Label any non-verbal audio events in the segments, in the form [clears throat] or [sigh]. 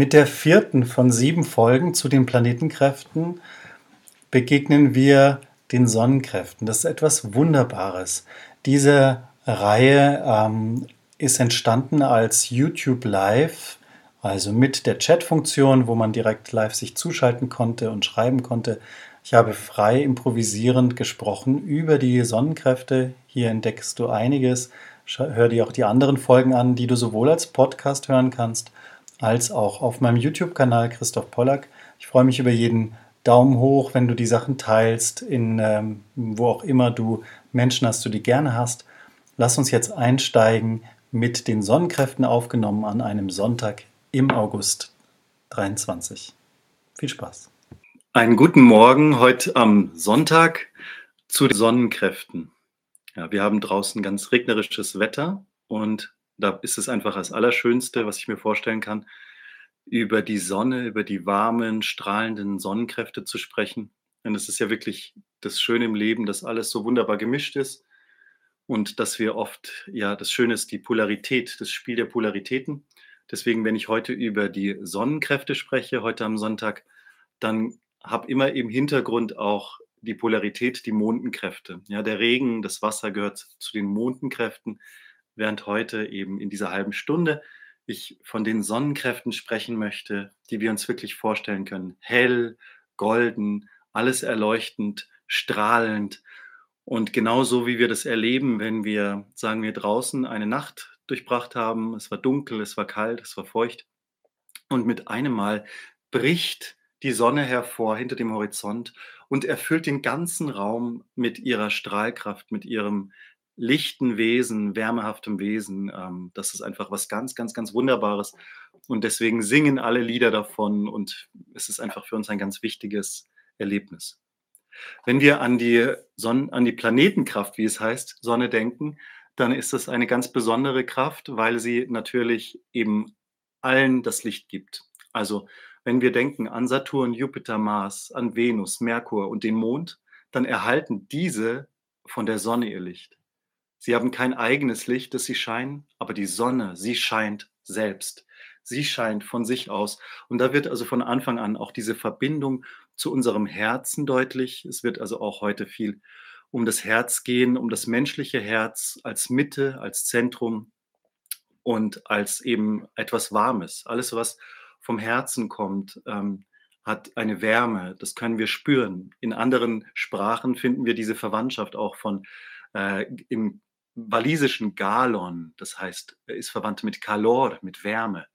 Mit der vierten von sieben Folgen zu den Planetenkräften begegnen wir den Sonnenkräften. Das ist etwas Wunderbares. Diese Reihe ähm, ist entstanden als YouTube Live, also mit der Chat-Funktion, wo man direkt live sich zuschalten konnte und schreiben konnte. Ich habe frei improvisierend gesprochen über die Sonnenkräfte. Hier entdeckst du einiges. Hör dir auch die anderen Folgen an, die du sowohl als Podcast hören kannst, als auch auf meinem YouTube-Kanal Christoph Pollack. Ich freue mich über jeden Daumen hoch, wenn du die Sachen teilst, in ähm, wo auch immer du Menschen hast, du die gerne hast. Lass uns jetzt einsteigen mit den Sonnenkräften aufgenommen an einem Sonntag im August 23. Viel Spaß. Einen guten Morgen heute am Sonntag zu den Sonnenkräften. Ja, wir haben draußen ganz regnerisches Wetter und da ist es einfach das Allerschönste, was ich mir vorstellen kann, über die Sonne, über die warmen, strahlenden Sonnenkräfte zu sprechen. Denn es ist ja wirklich das Schöne im Leben, dass alles so wunderbar gemischt ist und dass wir oft, ja, das Schöne ist die Polarität, das Spiel der Polaritäten. Deswegen, wenn ich heute über die Sonnenkräfte spreche, heute am Sonntag, dann habe immer im Hintergrund auch die Polarität, die Mondenkräfte. Ja, der Regen, das Wasser gehört zu den Mondenkräften während heute eben in dieser halben Stunde ich von den Sonnenkräften sprechen möchte, die wir uns wirklich vorstellen können. Hell, golden, alles erleuchtend, strahlend. Und genauso wie wir das erleben, wenn wir, sagen wir, draußen eine Nacht durchbracht haben, es war dunkel, es war kalt, es war feucht. Und mit einem Mal bricht die Sonne hervor hinter dem Horizont und erfüllt den ganzen Raum mit ihrer Strahlkraft, mit ihrem lichten Wesen, wärmehaftem Wesen. Ähm, das ist einfach was ganz, ganz, ganz Wunderbares. Und deswegen singen alle Lieder davon und es ist einfach für uns ein ganz wichtiges Erlebnis. Wenn wir an die, Sonne, an die Planetenkraft, wie es heißt, Sonne denken, dann ist das eine ganz besondere Kraft, weil sie natürlich eben allen das Licht gibt. Also wenn wir denken an Saturn, Jupiter, Mars, an Venus, Merkur und den Mond, dann erhalten diese von der Sonne ihr Licht. Sie haben kein eigenes Licht, das sie scheinen, aber die Sonne, sie scheint selbst. Sie scheint von sich aus. Und da wird also von Anfang an auch diese Verbindung zu unserem Herzen deutlich. Es wird also auch heute viel um das Herz gehen, um das menschliche Herz als Mitte, als Zentrum und als eben etwas Warmes. Alles, was vom Herzen kommt, ähm, hat eine Wärme. Das können wir spüren. In anderen Sprachen finden wir diese Verwandtschaft auch von äh, im walisischen Galon, das heißt, er ist verwandt mit Calor, mit Wärme.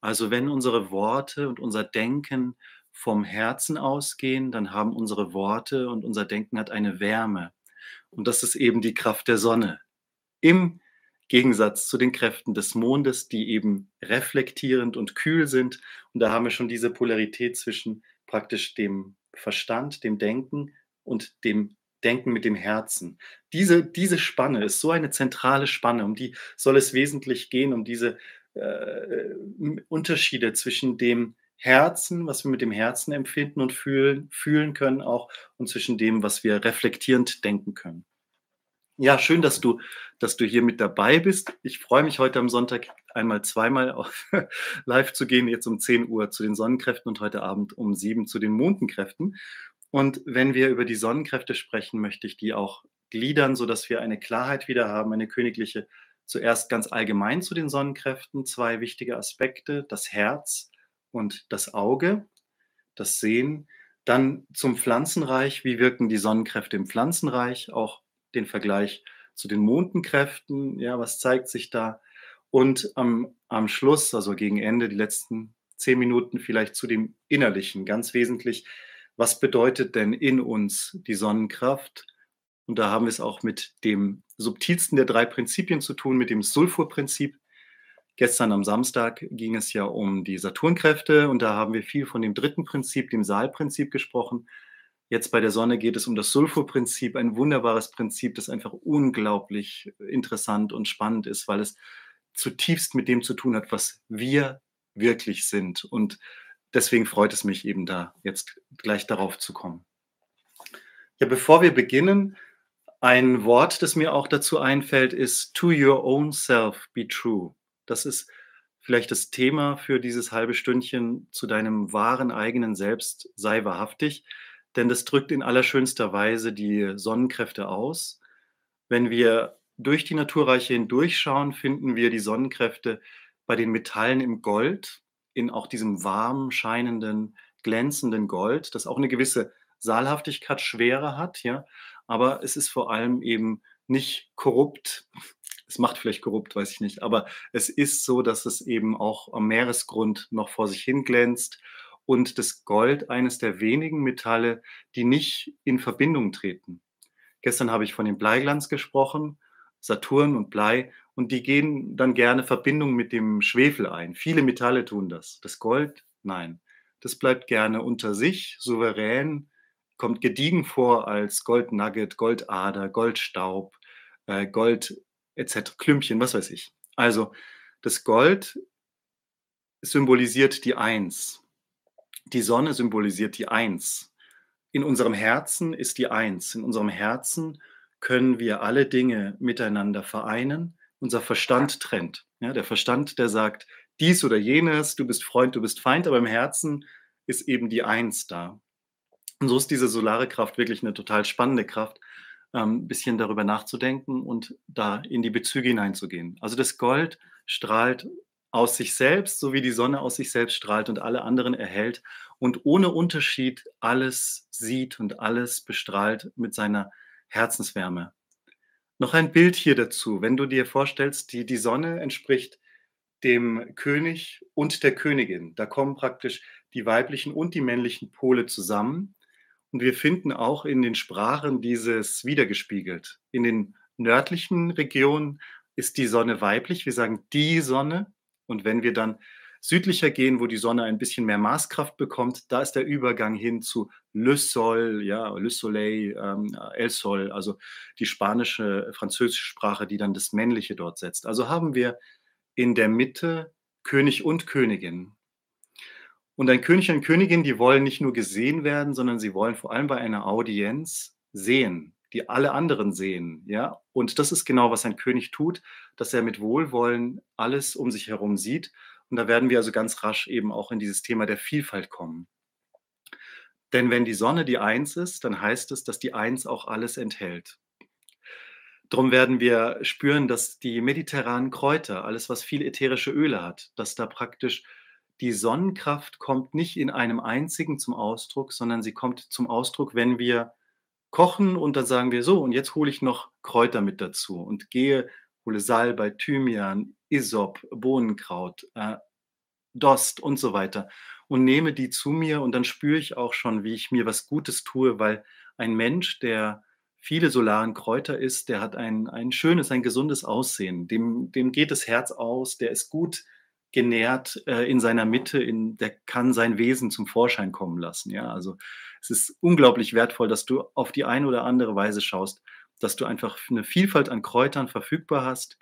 Also wenn unsere Worte und unser Denken vom Herzen ausgehen, dann haben unsere Worte und unser Denken hat eine Wärme. Und das ist eben die Kraft der Sonne. Im Gegensatz zu den Kräften des Mondes, die eben reflektierend und kühl sind. Und da haben wir schon diese Polarität zwischen praktisch dem Verstand, dem Denken und dem Denken mit dem Herzen. Diese, diese Spanne ist so eine zentrale Spanne, um die soll es wesentlich gehen, um diese äh, Unterschiede zwischen dem Herzen, was wir mit dem Herzen empfinden und fühlen, fühlen können auch, und zwischen dem, was wir reflektierend denken können. Ja, schön, dass du, dass du hier mit dabei bist. Ich freue mich heute am Sonntag einmal zweimal auf [laughs] live zu gehen, jetzt um 10 Uhr zu den Sonnenkräften und heute Abend um 7 zu den Mondenkräften. Und wenn wir über die Sonnenkräfte sprechen, möchte ich die auch gliedern, sodass wir eine Klarheit wieder haben, eine königliche. Zuerst ganz allgemein zu den Sonnenkräften zwei wichtige Aspekte, das Herz und das Auge, das Sehen. Dann zum Pflanzenreich, wie wirken die Sonnenkräfte im Pflanzenreich, auch den Vergleich zu den Mondenkräften, ja, was zeigt sich da? Und am, am Schluss, also gegen Ende, die letzten zehn Minuten vielleicht zu dem Innerlichen, ganz wesentlich, was bedeutet denn in uns die Sonnenkraft? Und da haben wir es auch mit dem subtilsten der drei Prinzipien zu tun, mit dem Sulfurprinzip. Gestern am Samstag ging es ja um die Saturnkräfte und da haben wir viel von dem dritten Prinzip, dem Saalprinzip gesprochen. Jetzt bei der Sonne geht es um das Sulfurprinzip, ein wunderbares Prinzip, das einfach unglaublich interessant und spannend ist, weil es zutiefst mit dem zu tun hat, was wir wirklich sind. Und deswegen freut es mich eben da jetzt gleich darauf zu kommen. Ja, bevor wir beginnen, ein Wort, das mir auch dazu einfällt, ist to your own self be true. Das ist vielleicht das Thema für dieses halbe Stündchen zu deinem wahren eigenen Selbst sei wahrhaftig, denn das drückt in allerschönster Weise die Sonnenkräfte aus. Wenn wir durch die Naturreiche hindurchschauen, finden wir die Sonnenkräfte bei den Metallen im Gold, in auch diesem warm scheinenden, glänzenden Gold, das auch eine gewisse Saalhaftigkeit, Schwere hat, ja, aber es ist vor allem eben nicht korrupt. Es macht vielleicht korrupt, weiß ich nicht, aber es ist so, dass es eben auch am Meeresgrund noch vor sich hin glänzt und das Gold eines der wenigen Metalle, die nicht in Verbindung treten. Gestern habe ich von dem Bleiglanz gesprochen, Saturn und Blei, und die gehen dann gerne Verbindung mit dem Schwefel ein. Viele Metalle tun das. Das Gold, nein. Das bleibt gerne unter sich, souverän, kommt gediegen vor als Goldnugget, Goldader, Goldstaub, äh, Gold etc., Klümpchen, was weiß ich. Also das Gold symbolisiert die Eins. Die Sonne symbolisiert die Eins. In unserem Herzen ist die Eins. In unserem Herzen können wir alle Dinge miteinander vereinen. Unser Verstand trennt. Ja, der Verstand, der sagt dies oder jenes, du bist Freund, du bist Feind, aber im Herzen ist eben die Eins da. Und so ist diese solare Kraft wirklich eine total spannende Kraft, ähm, ein bisschen darüber nachzudenken und da in die Bezüge hineinzugehen. Also das Gold strahlt aus sich selbst, so wie die Sonne aus sich selbst strahlt und alle anderen erhält und ohne Unterschied alles sieht und alles bestrahlt mit seiner Herzenswärme. Noch ein Bild hier dazu. Wenn du dir vorstellst, die, die Sonne entspricht dem König und der Königin. Da kommen praktisch die weiblichen und die männlichen Pole zusammen. Und wir finden auch in den Sprachen dieses wiedergespiegelt. In den nördlichen Regionen ist die Sonne weiblich. Wir sagen die Sonne. Und wenn wir dann südlicher gehen, wo die Sonne ein bisschen mehr Maßkraft bekommt, da ist der Übergang hin zu Le Sol, ja, Le Soleil, ähm, El Sol, also die spanische, französische Sprache, die dann das Männliche dort setzt. Also haben wir in der Mitte König und Königin. Und ein König und Königin, die wollen nicht nur gesehen werden, sondern sie wollen vor allem bei einer Audienz sehen, die alle anderen sehen, ja. Und das ist genau, was ein König tut, dass er mit Wohlwollen alles um sich herum sieht. Und da werden wir also ganz rasch eben auch in dieses Thema der Vielfalt kommen. Denn wenn die Sonne die Eins ist, dann heißt es, dass die Eins auch alles enthält. Darum werden wir spüren, dass die mediterranen Kräuter, alles was viel ätherische Öle hat, dass da praktisch die Sonnenkraft kommt nicht in einem einzigen zum Ausdruck, sondern sie kommt zum Ausdruck, wenn wir kochen und dann sagen wir so, und jetzt hole ich noch Kräuter mit dazu und gehe, hole Salbei, Thymian, Isop, Bohnenkraut, äh, Dost und so weiter und nehme die zu mir und dann spüre ich auch schon, wie ich mir was Gutes tue, weil ein Mensch, der viele solaren Kräuter isst, der hat ein, ein schönes, ein gesundes Aussehen. Dem, dem geht das Herz aus, der ist gut genährt äh, in seiner Mitte, in, der kann sein Wesen zum Vorschein kommen lassen. Ja, also es ist unglaublich wertvoll, dass du auf die eine oder andere Weise schaust, dass du einfach eine Vielfalt an Kräutern verfügbar hast.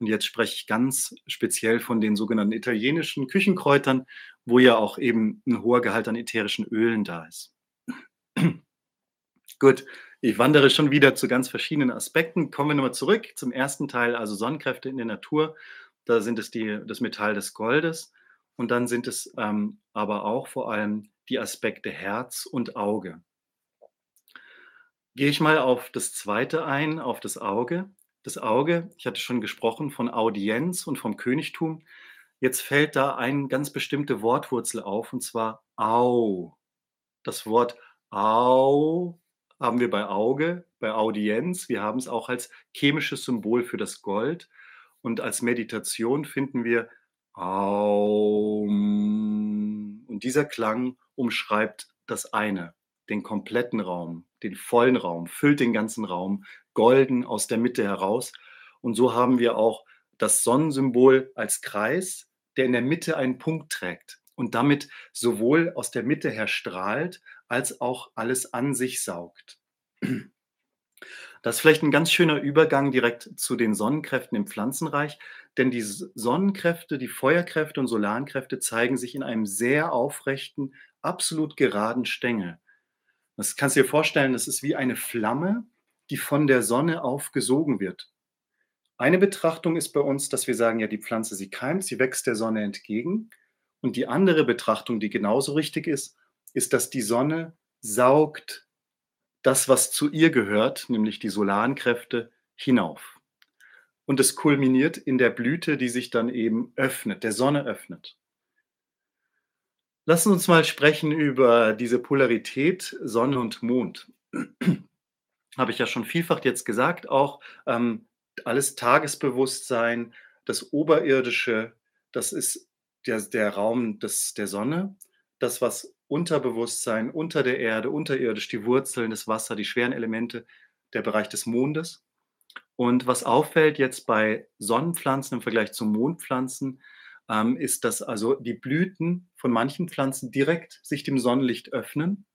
Und jetzt spreche ich ganz speziell von den sogenannten italienischen Küchenkräutern, wo ja auch eben ein hoher Gehalt an ätherischen Ölen da ist. [clears throat] Gut, ich wandere schon wieder zu ganz verschiedenen Aspekten. Kommen wir nochmal zurück zum ersten Teil, also Sonnenkräfte in der Natur. Da sind es die, das Metall des Goldes und dann sind es ähm, aber auch vor allem die Aspekte Herz und Auge. Gehe ich mal auf das zweite ein, auf das Auge. Das Auge, ich hatte schon gesprochen von Audienz und vom Königtum. Jetzt fällt da eine ganz bestimmte Wortwurzel auf und zwar Au. Das Wort Au haben wir bei Auge, bei Audienz. Wir haben es auch als chemisches Symbol für das Gold. Und als Meditation finden wir Aum. Und dieser Klang umschreibt das eine, den kompletten Raum, den vollen Raum, füllt den ganzen Raum golden aus der Mitte heraus. Und so haben wir auch das Sonnensymbol als Kreis, der in der Mitte einen Punkt trägt und damit sowohl aus der Mitte her strahlt, als auch alles an sich saugt. Das ist vielleicht ein ganz schöner Übergang direkt zu den Sonnenkräften im Pflanzenreich, denn die Sonnenkräfte, die Feuerkräfte und Solarenkräfte zeigen sich in einem sehr aufrechten, absolut geraden Stängel. Das kannst du dir vorstellen, das ist wie eine Flamme, die von der Sonne aufgesogen wird. Eine Betrachtung ist bei uns, dass wir sagen, ja, die Pflanze, sie keimt, sie wächst der Sonne entgegen. Und die andere Betrachtung, die genauso richtig ist, ist, dass die Sonne saugt das, was zu ihr gehört, nämlich die solaren Kräfte, hinauf. Und es kulminiert in der Blüte, die sich dann eben öffnet, der Sonne öffnet. Lassen uns mal sprechen über diese Polarität Sonne und Mond. [clears throat] Habe ich ja schon vielfach jetzt gesagt, auch ähm, alles Tagesbewusstsein, das Oberirdische, das ist der, der Raum des, der Sonne. Das, was Unterbewusstsein, unter der Erde, unterirdisch, die Wurzeln, das Wasser, die schweren Elemente, der Bereich des Mondes. Und was auffällt jetzt bei Sonnenpflanzen im Vergleich zu Mondpflanzen, ähm, ist, dass also die Blüten von manchen Pflanzen direkt sich dem Sonnenlicht öffnen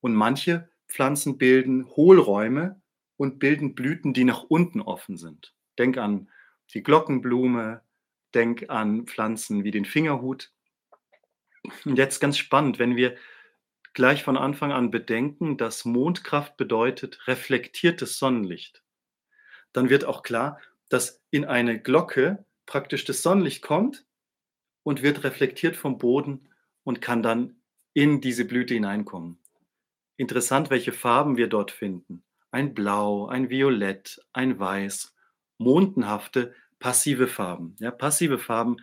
und manche Pflanzen bilden Hohlräume und bilden Blüten, die nach unten offen sind. Denk an die Glockenblume, denk an Pflanzen wie den Fingerhut. Und jetzt ganz spannend, wenn wir gleich von Anfang an bedenken, dass Mondkraft bedeutet reflektiertes Sonnenlicht, dann wird auch klar, dass in eine Glocke praktisch das Sonnenlicht kommt und wird reflektiert vom Boden und kann dann in diese Blüte hineinkommen. Interessant, welche Farben wir dort finden. Ein Blau, ein Violett, ein Weiß, mondenhafte, passive Farben. Ja, passive Farben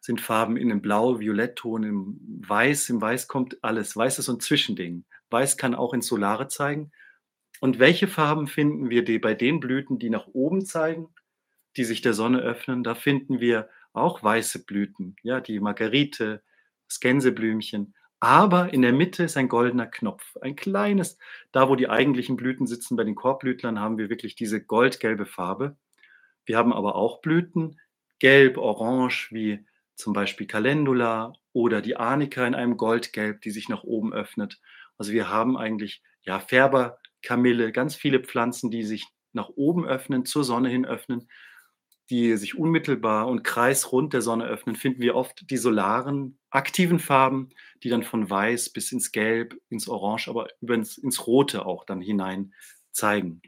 sind Farben in einem Blau-Violettton, im Weiß. Im Weiß kommt alles. Weiß ist ein Zwischending. Weiß kann auch ins Solare zeigen. Und welche Farben finden wir die bei den Blüten, die nach oben zeigen, die sich der Sonne öffnen? Da finden wir auch weiße Blüten, ja, die Margerite, das Gänseblümchen. Aber in der Mitte ist ein goldener Knopf, ein kleines, da wo die eigentlichen Blüten sitzen, bei den Korbblütlern haben wir wirklich diese goldgelbe Farbe. Wir haben aber auch Blüten, gelb, orange, wie zum Beispiel Calendula oder die Arnika in einem Goldgelb, die sich nach oben öffnet. Also wir haben eigentlich ja Färberkamille, ganz viele Pflanzen, die sich nach oben öffnen, zur Sonne hin öffnen, die sich unmittelbar und kreisrund der Sonne öffnen, finden wir oft die solaren, aktiven Farben, die dann von weiß bis ins Gelb, ins Orange, aber über ins, ins Rote auch dann hinein zeigen.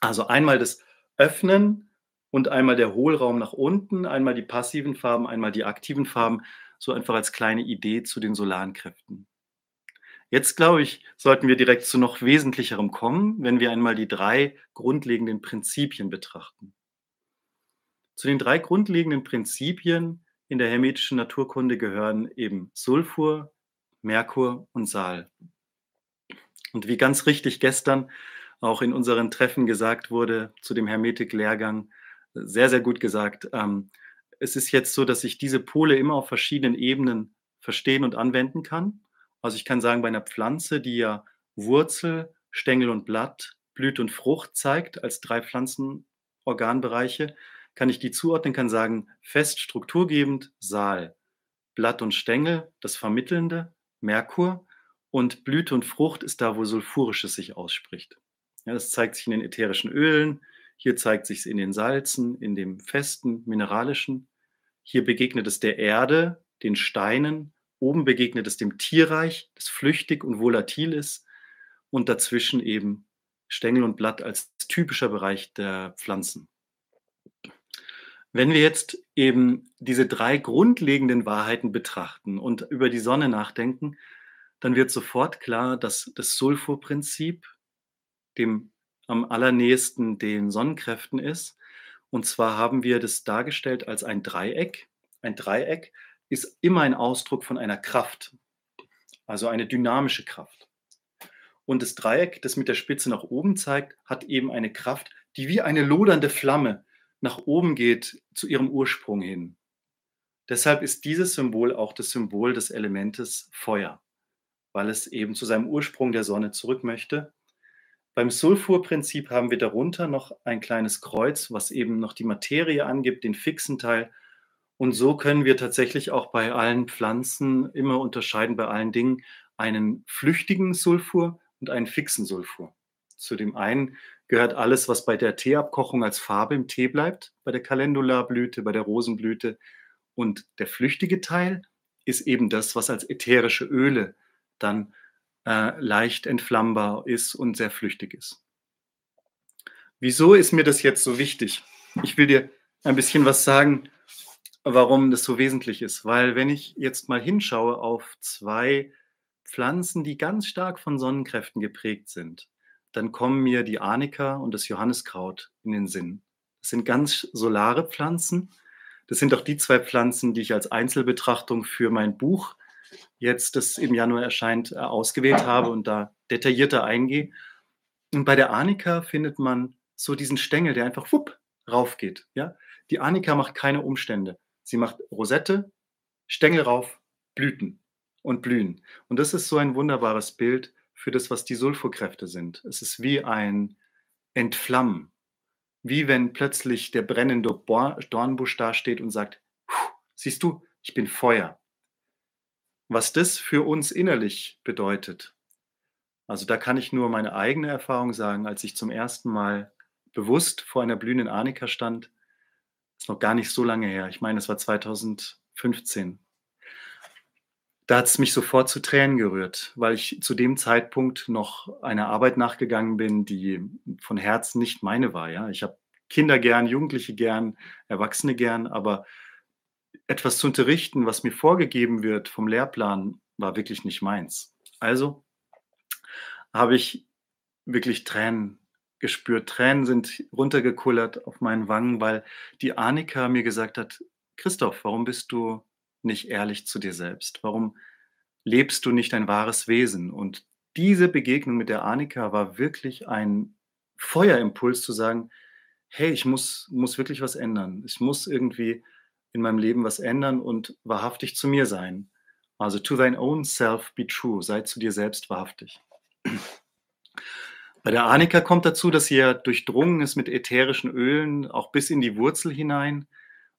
Also einmal das Öffnen und einmal der Hohlraum nach unten, einmal die passiven Farben, einmal die aktiven Farben, so einfach als kleine Idee zu den solaren Kräften. Jetzt glaube ich, sollten wir direkt zu noch wesentlicherem kommen, wenn wir einmal die drei grundlegenden Prinzipien betrachten. Zu den drei grundlegenden Prinzipien in der hermetischen Naturkunde gehören eben Sulfur, Merkur und Sal. Und wie ganz richtig gestern auch in unseren Treffen gesagt wurde zu dem Hermetik-Lehrgang, sehr, sehr gut gesagt. Ähm, es ist jetzt so, dass ich diese Pole immer auf verschiedenen Ebenen verstehen und anwenden kann. Also ich kann sagen, bei einer Pflanze, die ja Wurzel, Stängel und Blatt, Blüte und Frucht zeigt als drei Pflanzenorganbereiche, kann ich die zuordnen, kann sagen, fest strukturgebend Saal, Blatt und Stängel, das Vermittelnde, Merkur und Blüte und Frucht ist da, wo Sulfurisches sich ausspricht. Ja, das zeigt sich in den ätherischen Ölen, hier zeigt sich es in den Salzen, in dem festen, mineralischen. Hier begegnet es der Erde, den Steinen. Oben begegnet es dem Tierreich, das flüchtig und volatil ist. Und dazwischen eben Stängel und Blatt als typischer Bereich der Pflanzen. Wenn wir jetzt eben diese drei grundlegenden Wahrheiten betrachten und über die Sonne nachdenken, dann wird sofort klar, dass das Sulfurprinzip dem am allernächsten den Sonnenkräften ist. Und zwar haben wir das dargestellt als ein Dreieck. Ein Dreieck ist immer ein Ausdruck von einer Kraft, also eine dynamische Kraft. Und das Dreieck, das mit der Spitze nach oben zeigt, hat eben eine Kraft, die wie eine lodernde Flamme nach oben geht zu ihrem Ursprung hin. Deshalb ist dieses Symbol auch das Symbol des Elementes Feuer, weil es eben zu seinem Ursprung der Sonne zurück möchte Beim Sulfurprinzip haben wir darunter noch ein kleines Kreuz, was eben noch die Materie angibt, den fixen Teil. Und so können wir tatsächlich auch bei allen Pflanzen immer unterscheiden, bei allen Dingen, einen flüchtigen Sulfur und einen fixen Sulfur. Zu dem einen gehört alles, was bei der Teeabkochung als Farbe im Tee bleibt, bei der Calendula-Blüte, bei der Rosenblüte. Und der flüchtige Teil ist eben das, was als ätherische Öle dann äh, leicht entflammbar ist und sehr flüchtig ist. Wieso ist mir das jetzt so wichtig? Ich will dir ein bisschen was sagen, warum das so wesentlich ist. Weil wenn ich jetzt mal hinschaue auf zwei Pflanzen, die ganz stark von Sonnenkräften geprägt sind, dann kommen mir die Arnika und das Johanniskraut in den Sinn. Das sind ganz solare Pflanzen. Das sind auch die zwei Pflanzen, die ich als Einzelbetrachtung für mein Buch jetzt, das im Januar erscheint, äh, ausgewählt habe und da detaillierter eingehe. Und bei der Arnika findet man so diesen Stängel, der einfach wupp raufgeht. Ja? Die Arnika macht keine Umstände. Sie macht Rosette, Stängel rauf, Blüten und Blühen. Und das ist so ein wunderbares Bild für das, was die Sulfurkräfte sind. Es ist wie ein Entflammen, wie wenn plötzlich der brennende Dornbusch dasteht und sagt, siehst du, ich bin Feuer was das für uns innerlich bedeutet. Also da kann ich nur meine eigene Erfahrung sagen, als ich zum ersten Mal bewusst vor einer blühenden Arnika stand, ist noch gar nicht so lange her. Ich meine, es war 2015. Da hat es mich sofort zu Tränen gerührt, weil ich zu dem Zeitpunkt noch einer Arbeit nachgegangen bin, die von Herzen nicht meine war. Ja? Ich habe Kinder gern, Jugendliche gern, Erwachsene gern, aber etwas zu unterrichten, was mir vorgegeben wird vom Lehrplan, war wirklich nicht meins. Also habe ich wirklich Tränen gespürt. Tränen sind runtergekullert auf meinen Wangen, weil die Annika mir gesagt hat, Christoph, warum bist du nicht ehrlich zu dir selbst? Warum lebst du nicht ein wahres Wesen? Und diese Begegnung mit der Annika war wirklich ein Feuerimpuls zu sagen, hey, ich muss, muss wirklich was ändern. Ich muss irgendwie in meinem Leben was ändern und wahrhaftig zu mir sein. Also to thine own self be true, sei zu dir selbst wahrhaftig. Bei der Arnika kommt dazu, dass sie ja durchdrungen ist mit ätherischen Ölen, auch bis in die Wurzel hinein.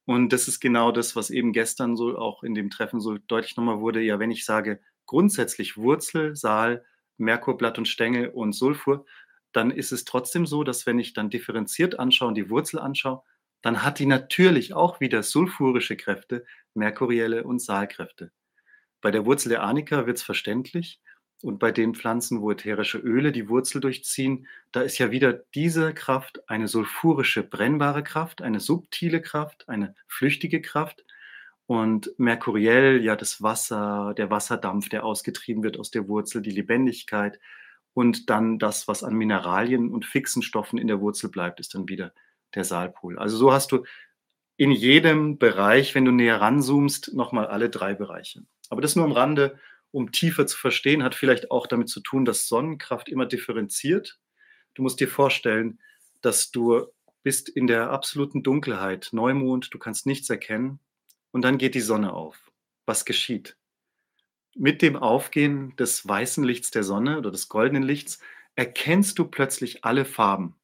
Und das ist genau das, was eben gestern so auch in dem Treffen so deutlich nochmal wurde. Ja, wenn ich sage grundsätzlich Wurzel, Saal, Merkurblatt und Stängel und Sulfur, dann ist es trotzdem so, dass wenn ich dann differenziert anschaue und die Wurzel anschaue, dann hat die natürlich auch wieder sulfurische Kräfte, merkurielle und Saalkräfte. Bei der Wurzel der Arnika wird es verständlich. Und bei den Pflanzen, wo ätherische Öle die Wurzel durchziehen, da ist ja wieder diese Kraft eine sulfurische, brennbare Kraft, eine subtile Kraft, eine flüchtige Kraft. Und merkuriell, ja, das Wasser, der Wasserdampf, der ausgetrieben wird aus der Wurzel, die Lebendigkeit. Und dann das, was an Mineralien und fixen Stoffen in der Wurzel bleibt, ist dann wieder der Saalpool. Also so hast du in jedem Bereich, wenn du näher ranzoomst, nochmal alle drei Bereiche. Aber das nur am Rande, um tiefer zu verstehen, hat vielleicht auch damit zu tun, dass Sonnenkraft immer differenziert. Du musst dir vorstellen, dass du bist in der absoluten Dunkelheit, Neumond, du kannst nichts erkennen und dann geht die Sonne auf. Was geschieht? Mit dem Aufgehen des weißen Lichts der Sonne oder des goldenen Lichts erkennst du plötzlich alle Farben.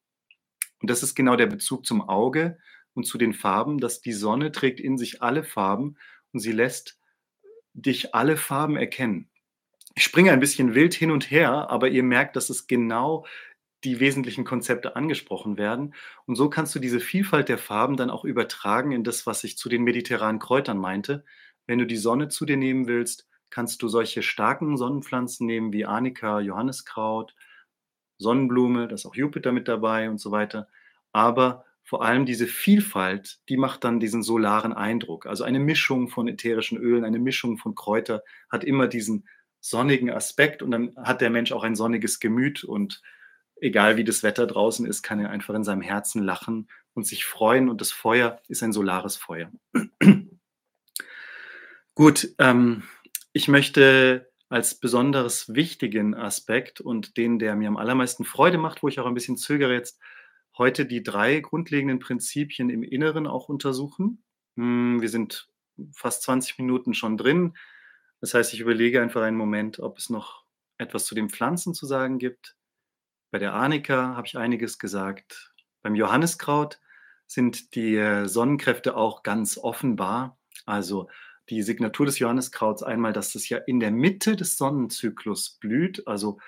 Und das ist genau der Bezug zum Auge und zu den Farben, dass die Sonne trägt in sich alle Farben und sie lässt dich alle Farben erkennen. Ich springe ein bisschen wild hin und her, aber ihr merkt, dass es genau die wesentlichen Konzepte angesprochen werden. Und so kannst du diese Vielfalt der Farben dann auch übertragen in das, was ich zu den mediterranen Kräutern meinte. Wenn du die Sonne zu dir nehmen willst, kannst du solche starken Sonnenpflanzen nehmen wie Arnika, Johanniskraut, Sonnenblume, da ist auch Jupiter mit dabei und so weiter. Aber vor allem diese Vielfalt, die macht dann diesen solaren Eindruck. Also eine Mischung von ätherischen Ölen, eine Mischung von Kräuter hat immer diesen sonnigen Aspekt und dann hat der Mensch auch ein sonniges Gemüt und egal wie das Wetter draußen ist, kann er einfach in seinem Herzen lachen und sich freuen und das Feuer ist ein solares Feuer. [clears throat] Gut, ähm, ich möchte als besonders wichtigen Aspekt und den, der mir am allermeisten Freude macht, wo ich auch ein bisschen zögere jetzt, heute die drei grundlegenden Prinzipien im Inneren auch untersuchen. Hm, wir sind fast 20 Minuten schon drin. Das heißt, ich überlege einfach einen Moment, ob es noch etwas zu den Pflanzen zu sagen gibt. Bei der Arnika habe ich einiges gesagt. Beim Johanniskraut sind die äh, Sonnenkräfte auch ganz offenbar. Also die Signatur des Johanniskrauts einmal, dass es ja in der Mitte des Sonnenzyklus blüht, also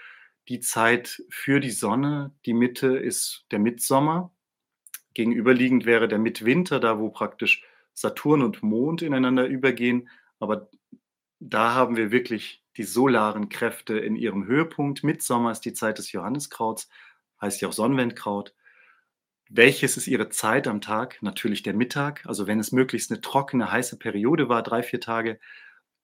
die Zeit für die Sonne. Die Mitte ist der Mitsommer. Gegenüberliegend wäre der Mitwinter, da wo praktisch Saturn und Mond ineinander übergehen. Aber da haben wir wirklich die solaren Kräfte in ihrem Höhepunkt. Mitsommer ist die Zeit des Johanniskrauts, heißt ja auch Sonnenwendkraut. Welches ist ihre Zeit am Tag? Natürlich der Mittag. Also wenn es möglichst eine trockene, heiße Periode war, drei, vier Tage,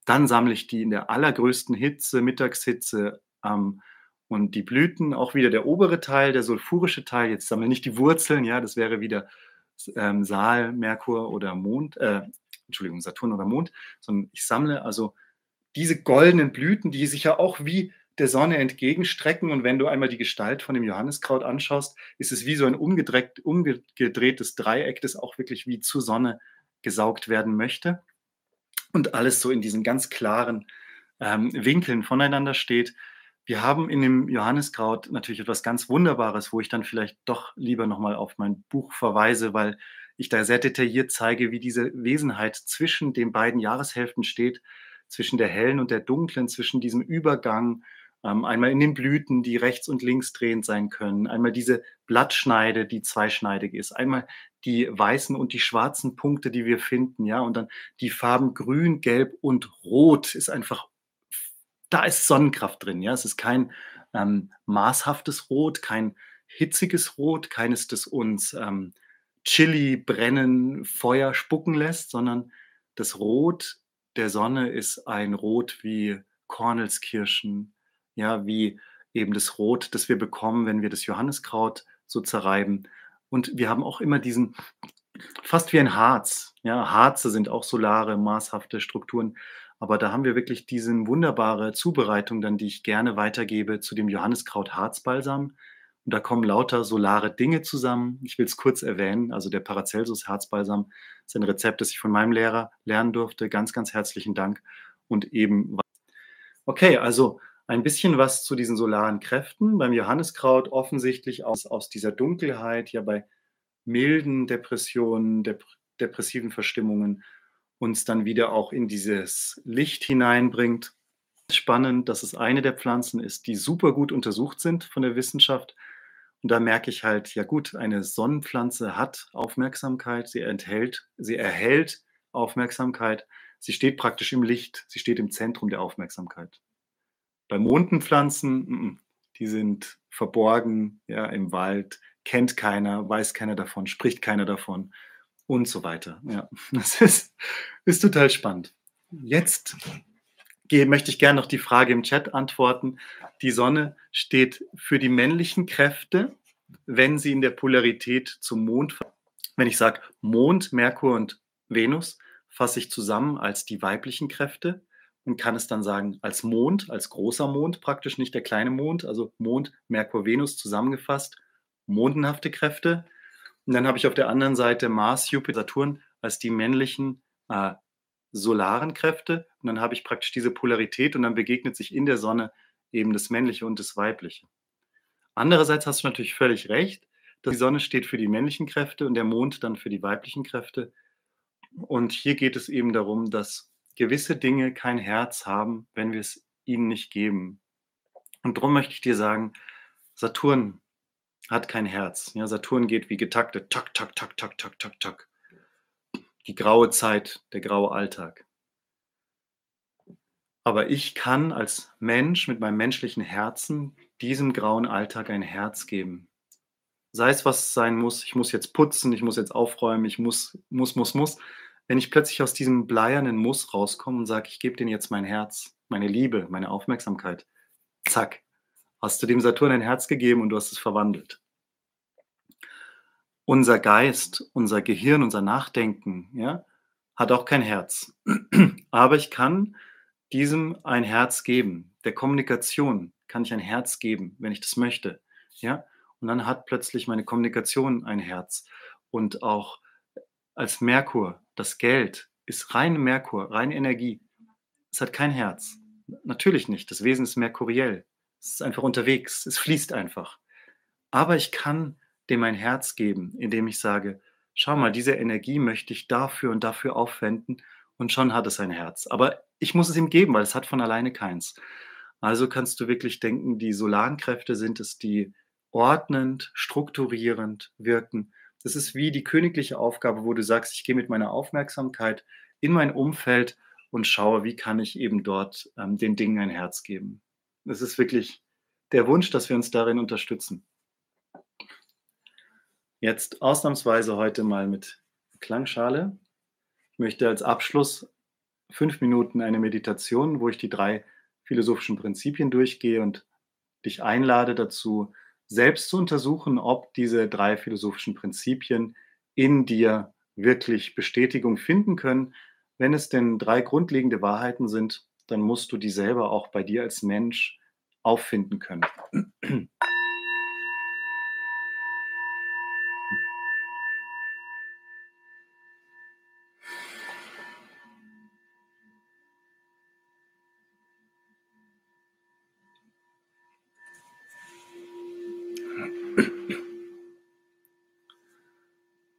dann sammle ich die in der allergrößten Hitze, Mittagshitze ähm, und die Blüten, auch wieder der obere Teil, der sulfurische Teil. Jetzt sammle nicht die Wurzeln, ja, das wäre wieder ähm, Saal, Merkur oder Mond, äh, Entschuldigung, Saturn oder Mond, sondern ich sammle also diese goldenen Blüten, die sich ja auch wie der Sonne entgegenstrecken. Und wenn du einmal die Gestalt von dem Johanniskraut anschaust, ist es wie so ein umgedrehtes Dreieck, das auch wirklich wie zur Sonne gesaugt werden möchte. Und alles so in diesen ganz klaren ähm, Winkeln voneinander steht. Wir haben in dem Johanniskraut natürlich etwas ganz Wunderbares, wo ich dann vielleicht doch lieber nochmal auf mein Buch verweise, weil ich da sehr detailliert zeige, wie diese Wesenheit zwischen den beiden Jahreshälften steht, zwischen der hellen und der dunklen, zwischen diesem Übergang, ähm, einmal in den Blüten, die rechts und links drehend sein können, einmal diese Blattschneide, die zweischneidig ist, einmal die weißen und die schwarzen Punkte, die wir finden, ja, und dann die Farben grün, gelb und rot ist einfach, da ist Sonnenkraft drin, ja, es ist kein ähm, maßhaftes Rot, kein hitziges Rot, keines, das uns ähm, Chili brennen, Feuer spucken lässt, sondern das Rot der Sonne ist ein Rot wie Kornelskirschen, ja, wie eben das Rot, das wir bekommen, wenn wir das Johanniskraut so zerreiben. Und wir haben auch immer diesen, fast wie ein Harz. Ja, Harze sind auch solare, maßhafte Strukturen. Aber da haben wir wirklich diese wunderbare Zubereitung dann, die ich gerne weitergebe zu dem Johanniskraut Harzbalsam. Und da kommen lauter solare Dinge zusammen. Ich will es kurz erwähnen. Also der Paracelsus Herzbalsam ist ein Rezept, das ich von meinem Lehrer lernen durfte. Ganz, ganz herzlichen Dank. Und eben, okay, also ein bisschen was zu diesen solaren Kräften. Beim Johanniskraut offensichtlich aus, aus dieser Dunkelheit, ja bei milden Depressionen, dep depressiven Verstimmungen uns dann wieder auch in dieses Licht hineinbringt. Spannend, dass es eine der Pflanzen ist, die super gut untersucht sind von der Wissenschaft und da merke ich halt, ja gut, eine Sonnenpflanze hat Aufmerksamkeit, sie enthält, sie erhält Aufmerksamkeit, sie steht praktisch im Licht, sie steht im Zentrum der Aufmerksamkeit. Bei Mondenpflanzen, die sind verborgen, ja, im Wald, kennt keiner, weiß keiner davon, spricht keiner davon und so weiter. Ja, [laughs] das ist, ist total spannend. Jetzt möchte ich gerne noch die Frage im Chat antworten. Die Sonne steht für die männlichen Kräfte, wenn sie in der Polarität zum Mond. Wenn ich sage Mond, Merkur und Venus, fasse ich zusammen als die weiblichen Kräfte und kann es dann sagen als Mond, als großer Mond, praktisch nicht der kleine Mond, also Mond, Merkur, Venus zusammengefasst, mondenhafte Kräfte. Und dann habe ich auf der anderen Seite Mars, Jupiter, Saturn als die männlichen äh, solaren Kräfte und dann habe ich praktisch diese Polarität und dann begegnet sich in der Sonne eben das Männliche und das Weibliche. Andererseits hast du natürlich völlig recht, dass die Sonne steht für die männlichen Kräfte und der Mond dann für die weiblichen Kräfte. Und hier geht es eben darum, dass gewisse Dinge kein Herz haben, wenn wir es ihnen nicht geben. Und darum möchte ich dir sagen, Saturn hat kein Herz. Ja, Saturn geht wie getaktet, tak, tak, tak, tak, tak, tak, tak die graue Zeit, der graue Alltag. Aber ich kann als Mensch mit meinem menschlichen Herzen diesem grauen Alltag ein Herz geben. Sei es, was sein muss, ich muss jetzt putzen, ich muss jetzt aufräumen, ich muss, muss, muss, muss. Wenn ich plötzlich aus diesem bleiernen Muss rauskomme und sage, ich gebe dir jetzt mein Herz, meine Liebe, meine Aufmerksamkeit, zack, hast du dem Saturn ein Herz gegeben und du hast es verwandelt unser Geist, unser Gehirn, unser Nachdenken, ja, hat auch kein Herz. Aber ich kann diesem ein Herz geben. Der Kommunikation kann ich ein Herz geben, wenn ich das möchte. Ja? Und dann hat plötzlich meine Kommunikation ein Herz. Und auch als Merkur, das Geld ist rein Merkur, rein Energie. Es hat kein Herz. Natürlich nicht. Das Wesen ist merkuriell. Es ist einfach unterwegs. Es fließt einfach. Aber ich kann dem mein Herz geben, indem ich sage, schau mal, diese Energie möchte ich dafür und dafür aufwenden und schon hat es ein Herz. Aber ich muss es ihm geben, weil es hat von alleine keins. Also kannst du wirklich denken, die solaren Kräfte sind es, die ordnend, strukturierend wirken. Das ist wie die königliche Aufgabe, wo du sagst, ich gehe mit meiner Aufmerksamkeit in mein Umfeld und schaue, wie kann ich eben dort ähm, den Dingen ein Herz geben. Das ist wirklich der Wunsch, dass wir uns darin unterstützen. Jetzt ausnahmsweise heute mal mit Klangschale. Ich möchte als Abschluss fünf Minuten eine Meditation, wo ich die drei philosophischen Prinzipien durchgehe und dich einlade dazu, selbst zu untersuchen, ob diese drei philosophischen Prinzipien in dir wirklich Bestätigung finden können. Wenn es denn drei grundlegende Wahrheiten sind, dann musst du die selber auch bei dir als Mensch auffinden können.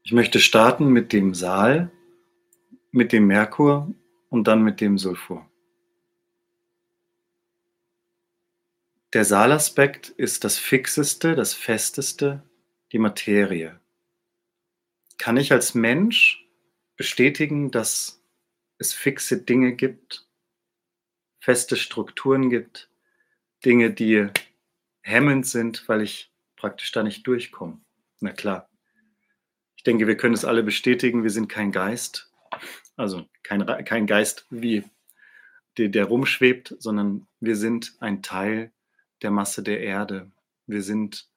Ich möchte starten mit dem Saal, mit dem Merkur und dann mit dem Sulfur. Der Saalaspekt ist das Fixeste, das Festeste, die Materie. Kann ich als Mensch bestätigen, dass es fixe Dinge gibt, feste Strukturen gibt, Dinge, die hemmend sind, weil ich praktisch da nicht durchkomme? Na klar. Ich denke, wir können es alle bestätigen, wir sind kein Geist, also kein, kein Geist wie der, der rumschwebt, sondern wir sind ein Teil der Masse der Erde. Wir sind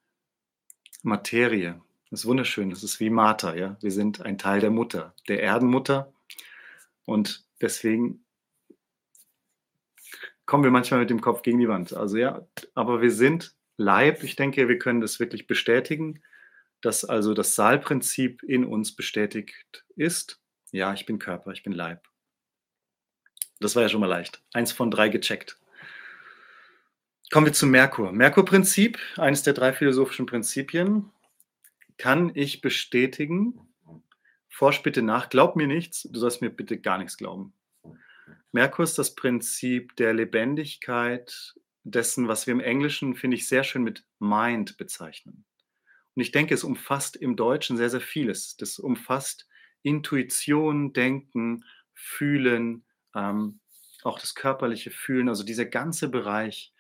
Materie. Das ist wunderschön. Das ist wie Martha, ja. Wir sind ein Teil der Mutter, der Erdenmutter. Und deswegen kommen wir manchmal mit dem Kopf gegen die Wand. Also ja, aber wir sind Leib. Ich denke, wir können das wirklich bestätigen dass also das Saalprinzip in uns bestätigt ist. Ja, ich bin Körper, ich bin Leib. Das war ja schon mal leicht. Eins von drei gecheckt. Kommen wir zum Merkur. Merkur-Prinzip, eines der drei philosophischen Prinzipien, kann ich bestätigen. Forsch bitte nach, glaub mir nichts, du sollst mir bitte gar nichts glauben. Merkur ist das Prinzip der Lebendigkeit dessen, was wir im Englischen, finde ich, sehr schön mit Mind bezeichnen. Und ich denke, es umfasst im Deutschen sehr, sehr vieles. Das umfasst Intuition, Denken, Fühlen, ähm, auch das körperliche Fühlen. Also dieser ganze Bereich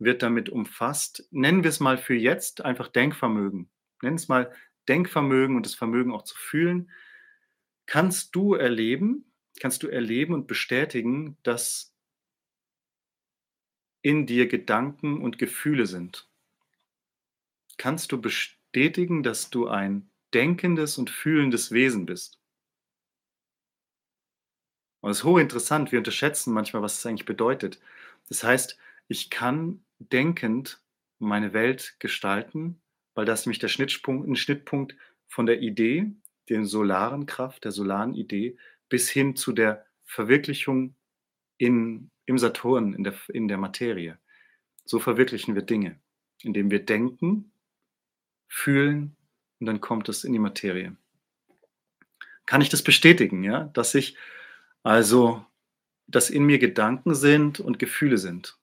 wird damit umfasst. Nennen wir es mal für jetzt einfach Denkvermögen. Nennen es mal Denkvermögen und das Vermögen auch zu fühlen. Kannst du erleben, kannst du erleben und bestätigen, dass in dir Gedanken und Gefühle sind? Kannst du bestätigen, dass du ein denkendes und fühlendes Wesen bist. Und es ist hochinteressant, wir unterschätzen manchmal, was es eigentlich bedeutet. Das heißt, ich kann denkend meine Welt gestalten, weil das nämlich der Schnittpunkt, ein Schnittpunkt von der Idee, der solaren Kraft, der solaren Idee, bis hin zu der Verwirklichung in, im Saturn, in der, in der Materie. So verwirklichen wir Dinge, indem wir denken fühlen und dann kommt es in die Materie. Kann ich das bestätigen, ja, dass ich also, dass in mir Gedanken sind und Gefühle sind?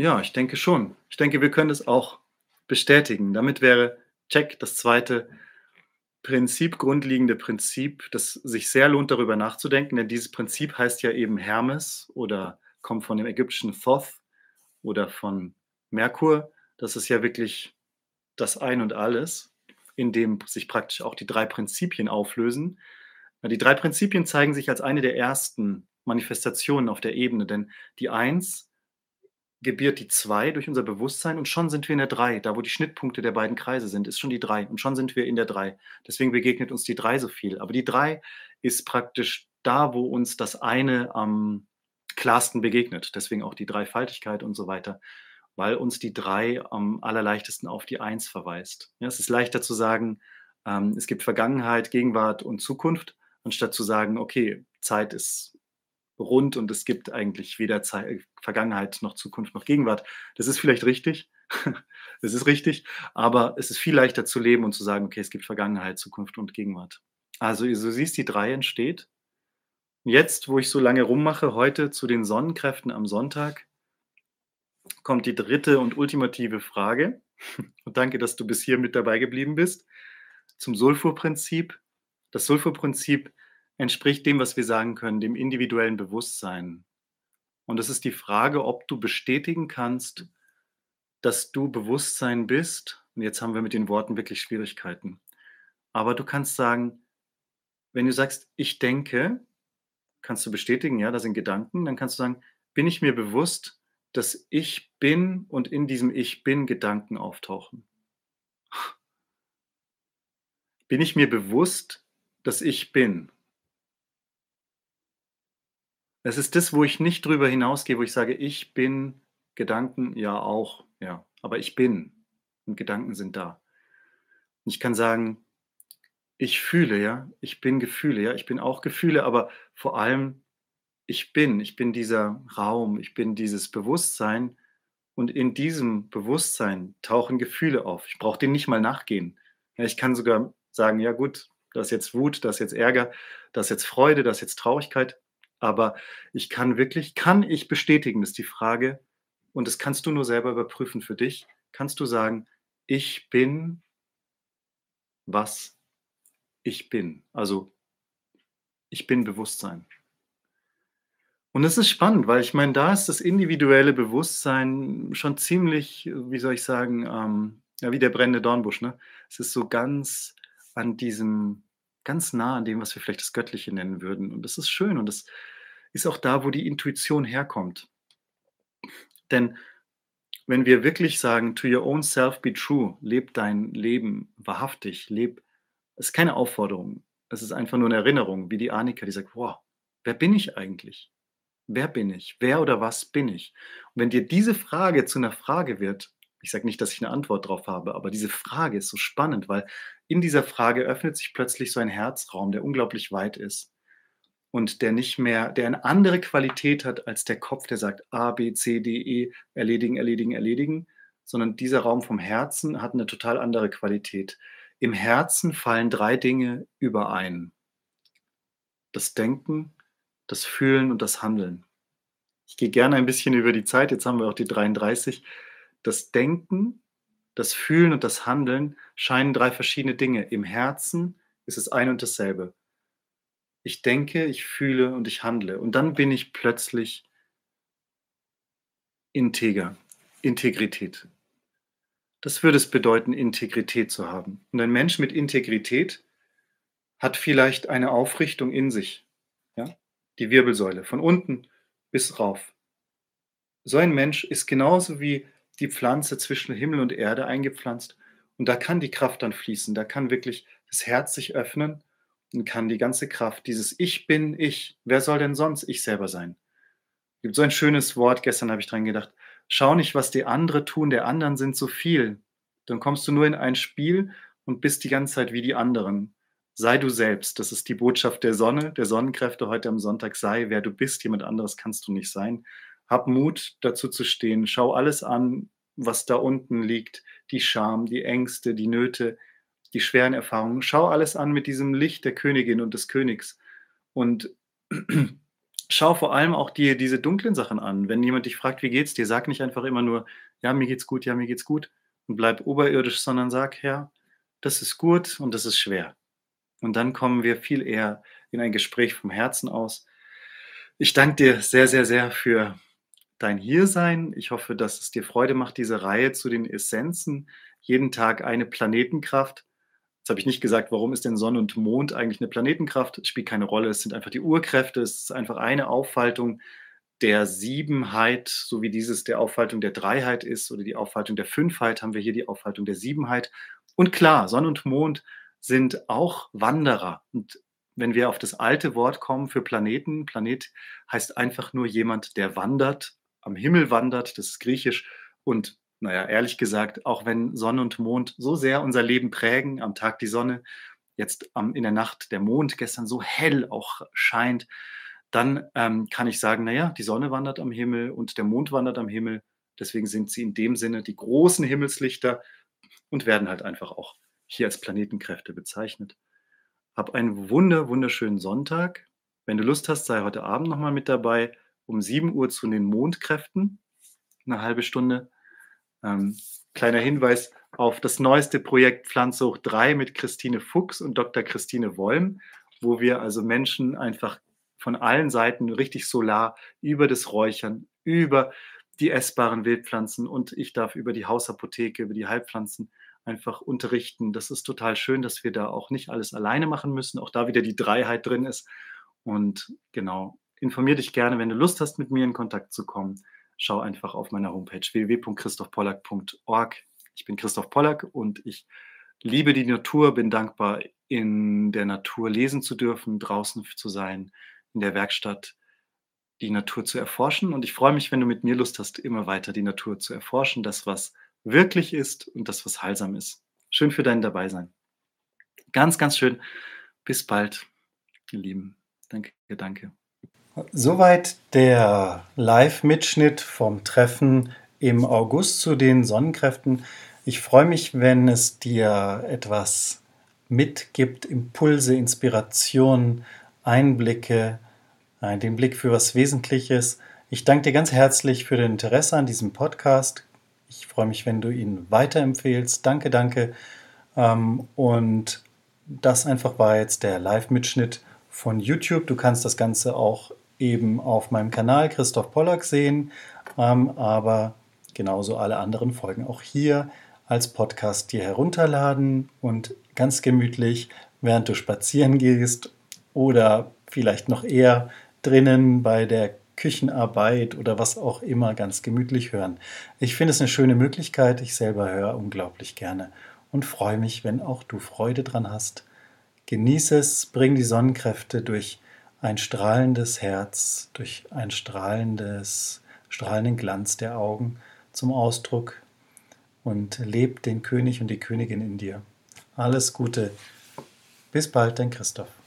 Ja, ich denke schon. Ich denke, wir können es auch bestätigen. Damit wäre Check das zweite Prinzip, grundlegende Prinzip, das sich sehr lohnt, darüber nachzudenken, denn dieses Prinzip heißt ja eben Hermes oder kommt von dem ägyptischen Thoth oder von Merkur. Das ist ja wirklich das Ein und Alles, in dem sich praktisch auch die drei Prinzipien auflösen. Die drei Prinzipien zeigen sich als eine der ersten Manifestationen auf der Ebene, denn die Eins gebiert die Zwei durch unser Bewusstsein und schon sind wir in der Drei. Da, wo die Schnittpunkte der beiden Kreise sind, ist schon die Drei und schon sind wir in der Drei. Deswegen begegnet uns die Drei so viel. Aber die Drei ist praktisch da, wo uns das eine am klarsten begegnet. Deswegen auch die Dreifaltigkeit und so weiter weil uns die drei am allerleichtesten auf die Eins verweist. Ja, es ist leichter zu sagen, ähm, es gibt Vergangenheit, Gegenwart und Zukunft, anstatt zu sagen, okay, Zeit ist rund und es gibt eigentlich weder Zeit, Vergangenheit noch Zukunft noch Gegenwart. Das ist vielleicht richtig, [laughs] Das ist richtig, aber es ist viel leichter zu leben und zu sagen, okay, es gibt Vergangenheit, Zukunft und Gegenwart. Also, du siehst, die 3 entsteht. Jetzt, wo ich so lange rummache, heute zu den Sonnenkräften am Sonntag, kommt die dritte und ultimative Frage. [laughs] Und danke, dass du bis hier mit dabei geblieben bist. Zum Sulfurprinzip. Das Sulfurprinzip entspricht dem, was wir sagen können, dem individuellen Bewusstsein. Und es ist die Frage, ob du bestätigen kannst, dass du Bewusstsein bist. Und jetzt haben wir mit den Worten wirklich Schwierigkeiten. Aber du kannst sagen, wenn du sagst, ich denke, kannst du bestätigen, ja, das sind Gedanken, dann kannst du sagen, bin ich mir bewusst, dass ich bin und in diesem Ich bin Gedanken auftauchen. Bin ich mir bewusst, dass ich bin? Es ist das, wo ich nicht drüber hinausgehe, wo ich sage, ich bin Gedanken, ja auch, ja, aber ich bin und Gedanken sind da. Und ich kann sagen, ich fühle, ja, ich bin Gefühle, ja, ich bin auch Gefühle, aber vor allem ich bin, ich bin dieser Raum, ich bin dieses Bewusstsein und in diesem Bewusstsein tauchen Gefühle auf. Ich brauche denen nicht mal nachgehen. Ja, ich kann sogar sagen, ja gut, das ist jetzt Wut, das ist jetzt Ärger, das ist jetzt Freude, das ist jetzt Traurigkeit, aber ich kann wirklich, kann ich bestätigen, ist die Frage, und das kannst du nur selber überprüfen für dich, kannst du sagen, ich bin, was ich bin. Also ich bin Bewusstsein. Und es ist spannend, weil ich meine, da ist das individuelle Bewusstsein schon ziemlich, wie soll ich sagen, ähm, ja, wie der brennende Dornbusch. Ne? Es ist so ganz an diesem, ganz nah an dem, was wir vielleicht das Göttliche nennen würden. Und das ist schön und das ist auch da, wo die Intuition herkommt. Denn wenn wir wirklich sagen, to your own self be true, leb dein Leben wahrhaftig, leb, es ist keine Aufforderung, es ist einfach nur eine Erinnerung, wie die Annika, die sagt, wow, wer bin ich eigentlich? Wer bin ich? Wer oder was bin ich? Und wenn dir diese Frage zu einer Frage wird, ich sage nicht, dass ich eine Antwort drauf habe, aber diese Frage ist so spannend, weil in dieser Frage öffnet sich plötzlich so ein Herzraum, der unglaublich weit ist und der nicht mehr, der eine andere Qualität hat als der Kopf, der sagt A, B, C, D, E, erledigen, erledigen, erledigen, sondern dieser Raum vom Herzen hat eine total andere Qualität. Im Herzen fallen drei Dinge überein. Das Denken, das Fühlen und das Handeln. Ich gehe gerne ein bisschen über die Zeit, jetzt haben wir auch die 33. Das Denken, das Fühlen und das Handeln scheinen drei verschiedene Dinge. Im Herzen ist es ein und dasselbe. Ich denke, ich fühle und ich handle. Und dann bin ich plötzlich integer, Integrität. Das würde es bedeuten, Integrität zu haben. Und ein Mensch mit Integrität hat vielleicht eine Aufrichtung in sich, ja? die Wirbelsäule, von unten bis rauf. So ein Mensch ist genauso wie die Pflanze zwischen Himmel und Erde eingepflanzt. Und da kann die Kraft dann fließen, da kann wirklich das Herz sich öffnen und kann die ganze Kraft, dieses Ich bin ich, wer soll denn sonst ich selber sein? Es gibt so ein schönes Wort, gestern habe ich dran gedacht, schau nicht, was die anderen tun, der anderen sind so viel. Dann kommst du nur in ein Spiel und bist die ganze Zeit wie die anderen. Sei du selbst, das ist die Botschaft der Sonne, der Sonnenkräfte heute am Sonntag. Sei, wer du bist, jemand anderes kannst du nicht sein. Hab Mut, dazu zu stehen. Schau alles an, was da unten liegt. Die Scham, die Ängste, die Nöte, die schweren Erfahrungen. Schau alles an mit diesem Licht der Königin und des Königs. Und [clears throat] schau vor allem auch dir diese dunklen Sachen an. Wenn jemand dich fragt, wie geht's dir, sag nicht einfach immer nur, ja, mir geht's gut, ja, mir geht's gut und bleib oberirdisch, sondern sag, ja, das ist gut und das ist schwer. Und dann kommen wir viel eher in ein Gespräch vom Herzen aus. Ich danke dir sehr, sehr, sehr für dein Hiersein. Ich hoffe, dass es dir Freude macht, diese Reihe zu den Essenzen. Jeden Tag eine Planetenkraft. Jetzt habe ich nicht gesagt, warum ist denn Sonne und Mond eigentlich eine Planetenkraft? Es spielt keine Rolle. Es sind einfach die Urkräfte. Es ist einfach eine Aufhaltung der Siebenheit, so wie dieses der Aufhaltung der Dreiheit ist oder die Aufhaltung der Fünfheit, haben wir hier die Aufhaltung der Siebenheit. Und klar, Sonne und Mond sind auch Wanderer. Und wenn wir auf das alte Wort kommen für Planeten, Planet heißt einfach nur jemand, der wandert, am Himmel wandert, das ist griechisch. Und naja, ehrlich gesagt, auch wenn Sonne und Mond so sehr unser Leben prägen, am Tag die Sonne, jetzt am, in der Nacht der Mond gestern so hell auch scheint, dann ähm, kann ich sagen, naja, die Sonne wandert am Himmel und der Mond wandert am Himmel. Deswegen sind sie in dem Sinne die großen Himmelslichter und werden halt einfach auch hier als Planetenkräfte bezeichnet. Hab einen wunder, wunderschönen Sonntag. Wenn du Lust hast, sei heute Abend nochmal mit dabei um 7 Uhr zu den Mondkräften. Eine halbe Stunde. Ähm, kleiner Hinweis auf das neueste Projekt Pflanze hoch 3 mit Christine Fuchs und Dr. Christine Wollm, wo wir also Menschen einfach von allen Seiten richtig solar über das Räuchern, über die essbaren Wildpflanzen und ich darf über die Hausapotheke, über die Heilpflanzen einfach unterrichten. Das ist total schön, dass wir da auch nicht alles alleine machen müssen, auch da wieder die Dreiheit drin ist. Und genau, informier dich gerne, wenn du Lust hast, mit mir in Kontakt zu kommen. Schau einfach auf meiner Homepage www.christophpollack.org. Ich bin Christoph Pollack und ich liebe die Natur, bin dankbar, in der Natur lesen zu dürfen, draußen zu sein, in der Werkstatt die Natur zu erforschen. Und ich freue mich, wenn du mit mir Lust hast, immer weiter die Natur zu erforschen, das, was wirklich ist und das, was heilsam ist. Schön für dein Dabeisein. Ganz, ganz schön. Bis bald, ihr Lieben. Danke, danke. Soweit der Live-Mitschnitt vom Treffen im August zu den Sonnenkräften. Ich freue mich, wenn es dir etwas mitgibt, Impulse, Inspirationen, Einblicke, äh, den Blick für was Wesentliches. Ich danke dir ganz herzlich für dein Interesse an diesem Podcast. Ich freue mich, wenn du ihn weiterempfehlst. Danke, danke. Ähm, und das einfach war jetzt der Live-Mitschnitt von YouTube. Du kannst das Ganze auch eben auf meinem Kanal Christoph Pollack sehen, ähm, aber genauso alle anderen Folgen auch hier als Podcast dir herunterladen und ganz gemütlich, während du spazieren gehst oder vielleicht noch eher drinnen bei der Küchenarbeit oder was auch immer ganz gemütlich hören. Ich finde es eine schöne Möglichkeit. Ich selber höre unglaublich gerne und freue mich, wenn auch du Freude dran hast. Genieße es, bring die Sonnenkräfte durch ein strahlendes Herz, durch ein strahlendes, strahlenden Glanz der Augen zum Ausdruck und leb den König und die Königin in dir. Alles Gute. Bis bald, dein Christoph.